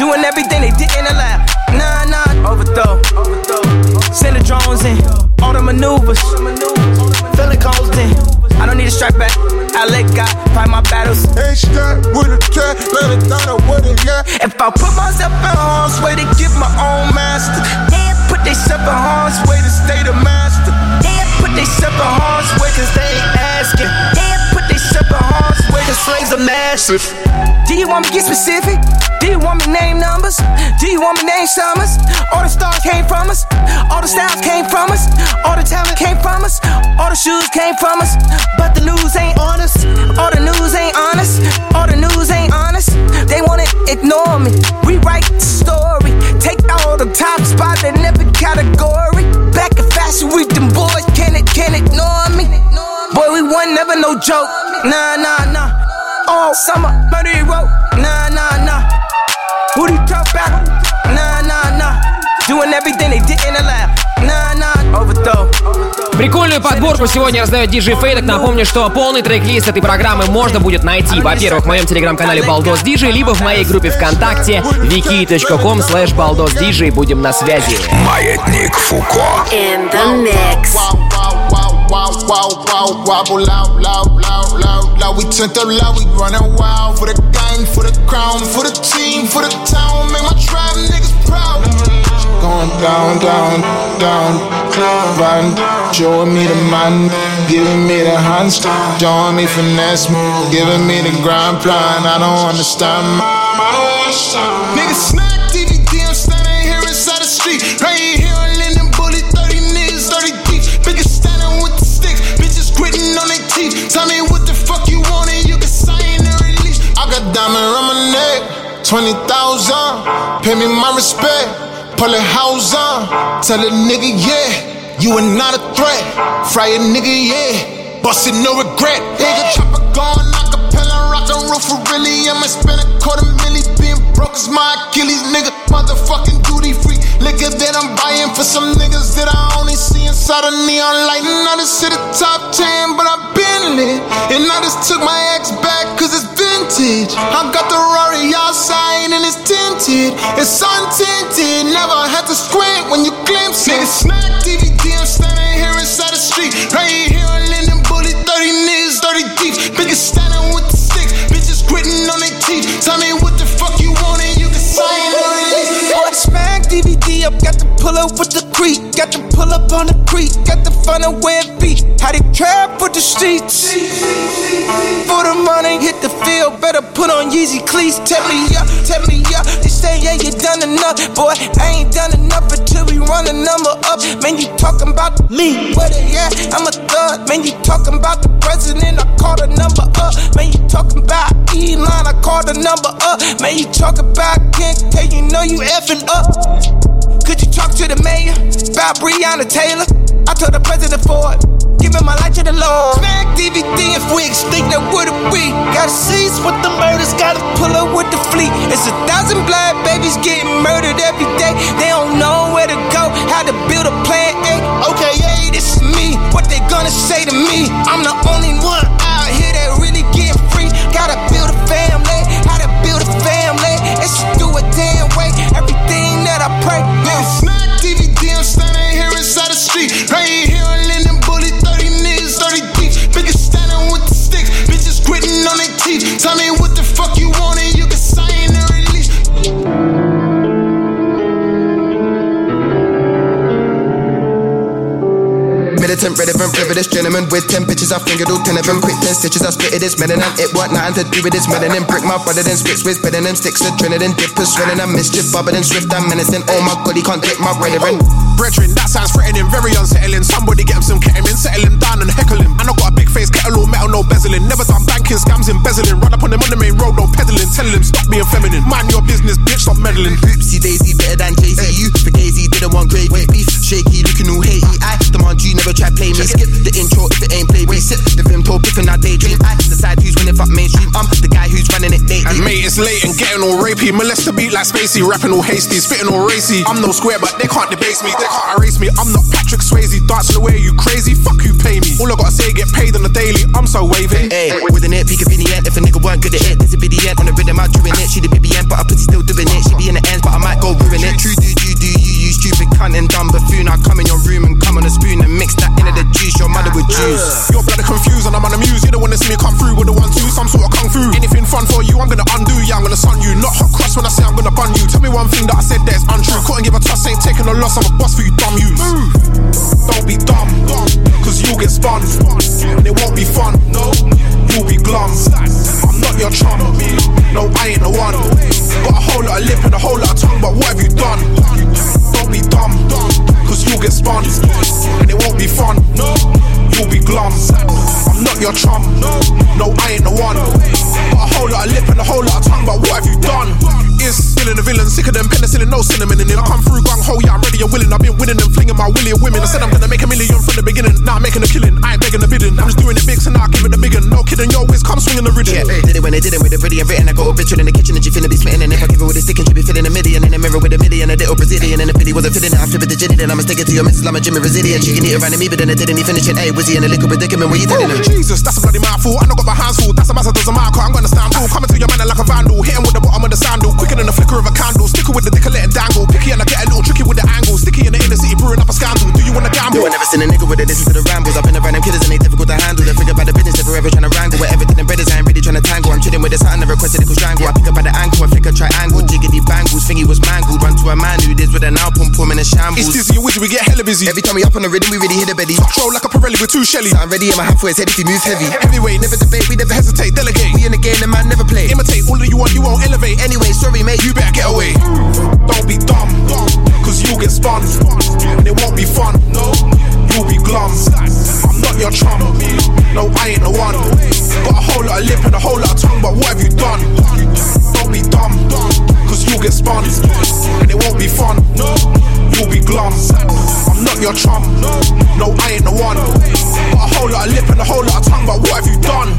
Doing everything they did in the lab. Nah, nah. Overthrow. Send the drones in. All the maneuvers. Feeling constant. I don't need a strike back. I let God fight my battles. Ain't stuck with a cat, let it down with it, yeah. If I put myself in harm's way to give my own master, they put themselves in harm's way to stay the master. They put themselves in harm's way cause they ain't asking. They put themselves in harm's cause slaves are massive. Do you want me to get specific? Do you want me to name numbers? Do you want me to name summers? All the stars came from us. All the styles came from us. All the talent came from us. All the shoes came from us. But the news ain't honest. All the news ain't honest. All the news ain't honest. They wanna ignore me. Rewrite the story. Take all the top spots in every category. Back in fashion week, them boys can't, can't ignore me. Boy, we won, never no joke. Nah, nah, nah. All summer, murder rope. Nah, nah, nah. Who do you talk about? Nah, nah, nah. Doing everything they did in the lab. Nah, nah. Overthrow. Прикольную подборку сегодня раздает DJ Фейдок. Напомню, что полный трек-лист этой программы можно будет найти, во-первых, в моем телеграм-канале Балдос Диджей, либо в моей группе ВКонтакте wiki.com slash балдос диджей. Будем на связи. Маятник Фуко. In the mix. wow, wow, wow, We turned up loud, we running wild for the gang, for the crown, for the team, for the town. Make my tribe niggas proud. Going down, down, down, riding, showing me the man, giving me the hands, showing me finesse, giving me the grind plan. I don't understand. Niggas snack 20,000. Pay me my respect, pull it house on. Tell a nigga, yeah, you are not a threat. Fry a nigga, yeah, bustin' no regret. Nigga, chopper gone, acapella, rock and roll for really. I'ma spend a quarter milli being broke is my Achilles, nigga. Motherfucking duty free. Liquor that I'm buying for some niggas that I only see inside a neon light. And I just hit the top 10, but I've been lit. And I just took my ex back cause it's vintage. I got the Rari outside and it's tinted. It's untinted. Never had to squint when you glimpse it. Nigga, smack DVD, I'm standing here inside the street. Right here on Linden Bully, 30 niggas, 30 deep. Biggest standing with the sticks. Bitches gritting on their teeth. Tell me what the got to pull up with the creek. Got to pull up on the creek. Got to find a way it be. How they trap with the streets. For the money, hit the field. Better put on Yeezy cleats. Tell me up, tell me up. They say, yeah, you done enough. Boy, I ain't done enough until we run the number up. Man, you talking about me. What it, yeah, I'm a thug. Man, you talking about the president. I call the number up. Man, you talking about Elon. I call the number up. Man, you talking about King K. You know you effing up. Could you talk to the mayor about Breonna Taylor? I told the president for it. Giving my life to the Lord. Smack DVD if we extinct, that would it be? Got seats with the murders, gotta pull up with the fleet. It's a thousand black babies getting murdered every day. Frivolous gentleman with ten pitches. I fingered all ten of them. Quick ten stitches, I it. It's melanin. It what nothing to do with this melanin. Brick my brother, then splits with better than sticks. Adrenaline, dippers, swelling. I'm mischief, bubble and swift. I'm menacing. Oh my god, he can't take my brethren. Brethren, that sounds threatening, very unsettling. Somebody get him some ketamine, settle him down and heckle him. And I got a big face, kettle all metal, no bezeling. Never done banking, scams, embezzling. Run up on him on the main road, no peddling. Tell him stop being feminine. Mind your business, bitch, stop meddling. Oopsie daisy, better than Jay Z. You for Daisy, didn't want gravy. Beef, shaky, looking all hatey. I demand you never try play me. Skip the intro if it ain't play me. Sip the Vimto, pippin' I daydream. I decide who's winning, fuck mainstream. I'm the guy who's running it daily. And mate, it's late and getting all rapey. Molest the beat like Spacey, rapping all hasty, spitting all racy. I'm no square, but they can't debase me, they can't erase me. I'm not Patrick Swayze, dancing the way you crazy. Fuck who pay me. All I gotta say, get paid on the daily. I'm so wavy. Hey, with an ear, peek of end. If a nigga weren't good at it, this the end. On the rhythm, I'm doing it. She the BBN, but I pussy still doing it. She be in the ends, but I might go ruin it. True, do you do you, you stupid cunt and dumb buffoon. I come in your room and come on a spoon and mix that into the juice. Your mother would juice. Your blood confused and I'm muse. You don't wanna see me come through with the one two, some sort of kung fu. Anything fun for you, I'm gonna undo. Yeah, I'm gonna sun you. Not hot cross when I say I'm gonna bun you. Tell me one thing that I said that's untrue. Couldn't give a toss, ain't taking a loss. I'm a boss for you, dumb you. Don't be dumb, cause you'll get spun. And it won't be fun. No, from the beginning. Now I'm making a killing. I ain't begging the bidding. I'm just doing it big, so now I give it the big one. No kidding, yo, whiz, come swinging the rhythm. Yeah, did it when they did it with a pretty and written. I got a ritual in the kitchen and she finna be smitten. And if I give it with a stick and she be filling a million and in the mirror with a midi and a little Brazilian. And if pity wasn't fitting it, I'm flipping the jitty. Then I'ma stick it to your missus, I'm a Jimmy Brazilian. She can eat around me, but then it didn't even finish it. Hey, was he in a liquid predicament? What you telling oh, him? Jesus, that's a bloody mouthful. I know got my hands full. That's a massive doesn't matter. I'm gonna stand cool. Coming to your man like a vandal. Hit him with the bottom of the sandal. Quicker than the flicker of a candle. Sticker with the dick and let it dangle. Picky and I get a little tricky with the angle. Sticky in the inner city, brewing up a scandal. Do you wanna gamble? Yo, I never seen a nigga with it. Listen to the rambles. I've been around them killers and they difficult to handle. They figure about the business, they're forever trying to wrangle. Whatever did them brothers, I ain't really trying to tangle. I'm chilling with the son, never requested a strangle. I pick up by the ankle, I flick a triangle. Jiggity bangles, thingy was mangled. Run to a man who did with an now pump him in a shambles. It's dizzy, wizzy, we get hella busy. Every time we up on the rhythm, we really hit a belly. Roll like a Pirelli with two Shelly. I'm ready in my half for his head if he moves heavy. Heavyweight, Never debate, we never hesitate. delegate. We in the game, the man never play. Imitate all that you want, you won't elevate. Anyway, sorry, mate. You better get away. Don't be dumb, cause you'll get spun. And it won't be fun. No, you'll be glum. I'm not your chum. No, I ain't the one. Got a whole lot of lip and a whole lot of tongue, but what have you done? Be dumb, cause you'll get spun. And it won't be fun. You'll be glum. I'm not your chum. No, I ain't the one. Got a whole lot of lip and a whole lot of tongue, but what have you done?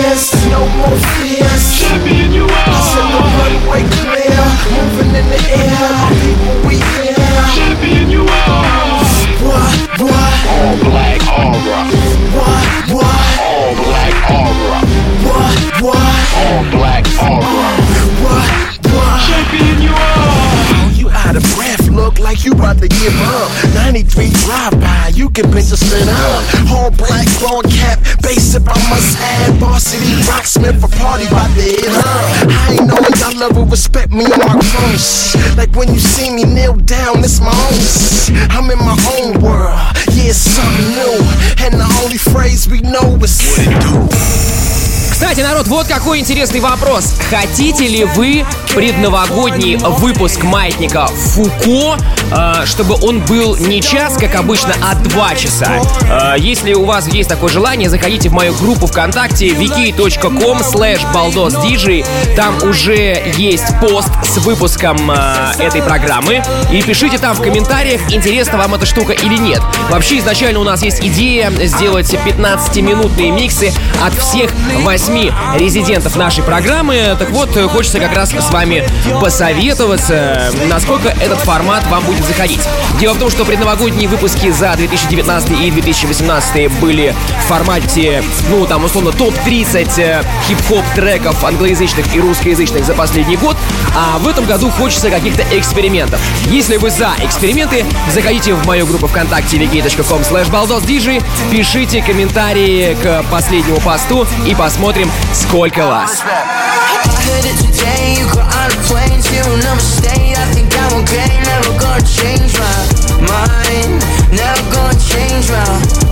Years. No more fears. Champion you are. I the runway clear. Moving in the air. People we here. Champion you are. What, what? All black aura. What, what? All black aura. What, what? All black aura. What, what? Champion you are. Oh, you out of breath, look like you about to give up. 93 drive by, you can bitch a spin up. All black, long cap, bass if I must have. Varsity rocksmith for party by the up. I ain't know y'all level respect me on my own. Like when you see me kneel down, it's my own. I'm in my own world, yeah, it's something new. And the only phrase we know is what it do. Кстати, народ, вот какой интересный вопрос. Хотите ли вы предновогодний выпуск маятника Фуко, э, чтобы он был не час, как обычно, а два часа? Э, если у вас есть такое желание, заходите в мою группу ВКонтакте wiki.com slash baldosdj. Там уже есть пост с выпуском э, этой программы. И пишите там в комментариях, интересна вам эта штука или нет. Вообще, изначально у нас есть идея сделать 15-минутные миксы от всех восьми резидентов нашей программы. Так вот, хочется как раз с вами посоветоваться, насколько этот формат вам будет заходить. Дело в том, что предновогодние выпуски за 2019 и 2018 были в формате, ну, там, условно, топ-30 хип-хоп треков англоязычных и русскоязычных за последний год, а в этом году хочется каких-то экспериментов. Если вы за эксперименты, заходите в мою группу ВКонтакте wiki.com slash пишите комментарии к последнему посту и посмотрим, сколько вас. I heard it today, you got on a plane to another state. I think I'm okay, never gonna change my mind. Never gonna change my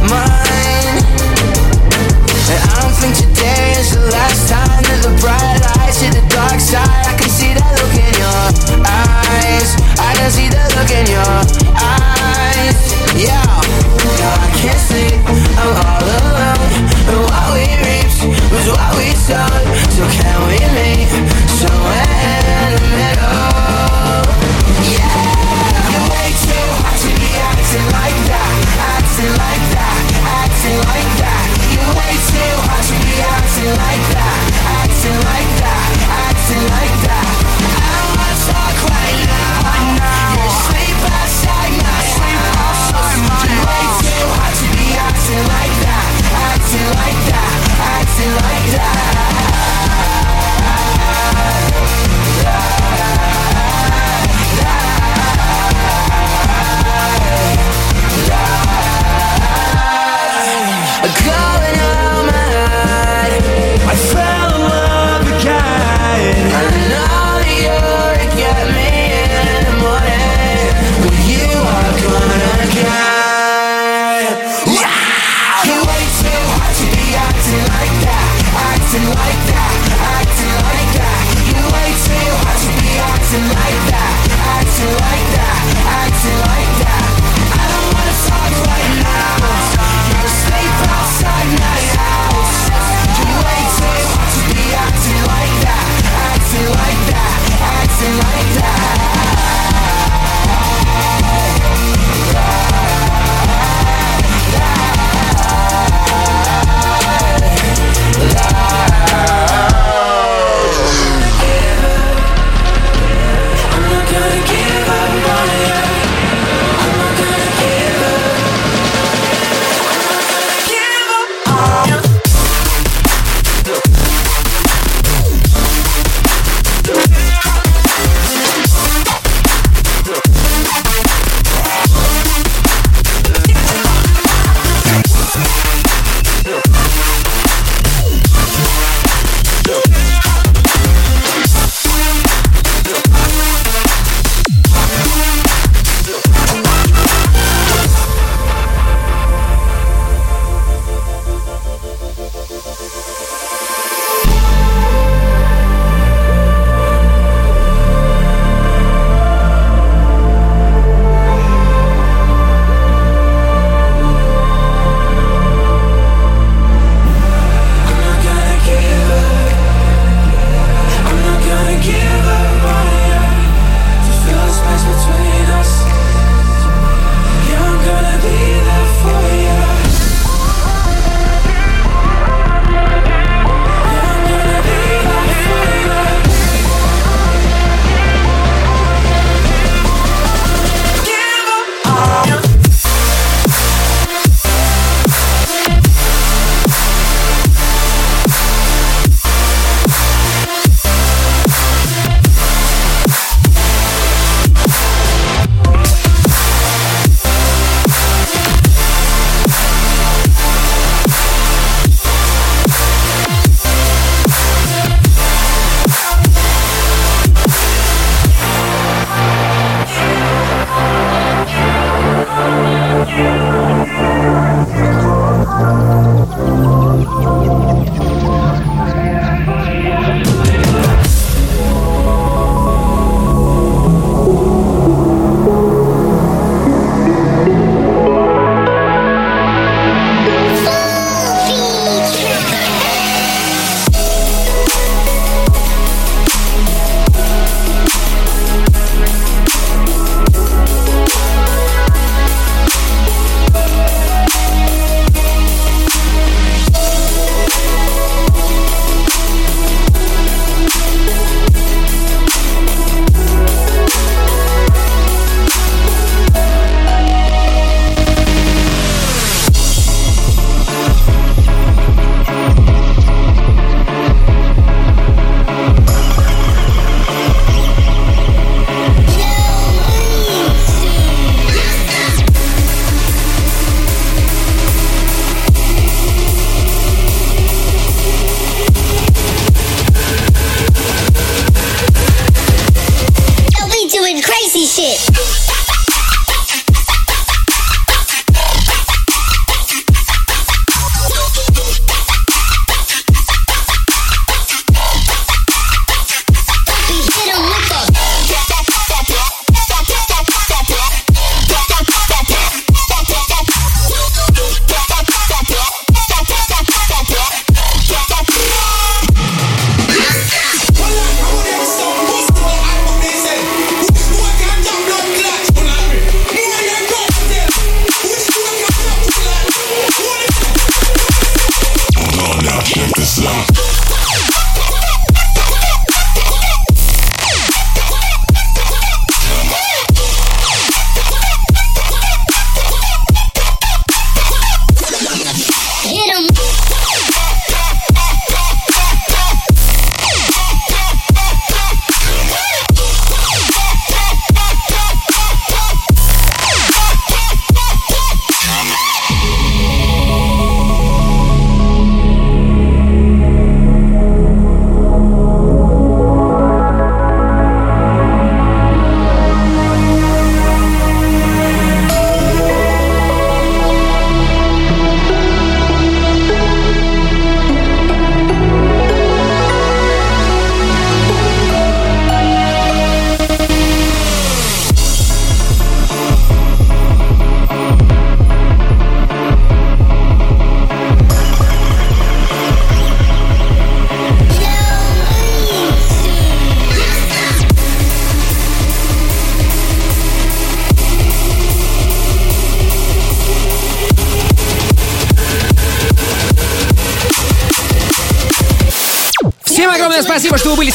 mind. And I don't think today is the last time that the bright lights hit the dark side. I can see that look in your eyes. I can see that look in your eyes.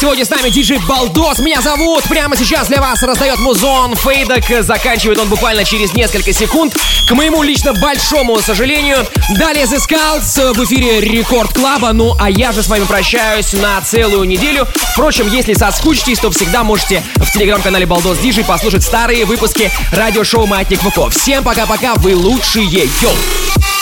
Сегодня с нами, диджей Балдос. Меня зовут. Прямо сейчас для вас раздает музон Фейдок. Заканчивает он буквально через несколько секунд. К моему лично большому сожалению. Далее The Scouts в эфире Рекорд Клаба. Ну, а я же с вами прощаюсь на целую неделю. Впрочем, если соскучитесь, то всегда можете в телеграм-канале Балдос Диджей послушать старые выпуски радиошоу Маятник ВК. Всем пока-пока, вы лучшие. Йоу!